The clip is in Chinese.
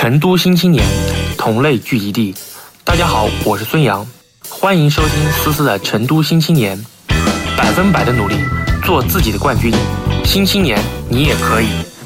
成都新青年同类聚集地。大家好我是孙杨欢迎收听思思的成都新青年。百分百的努力做自己的冠军。新青年你也可以。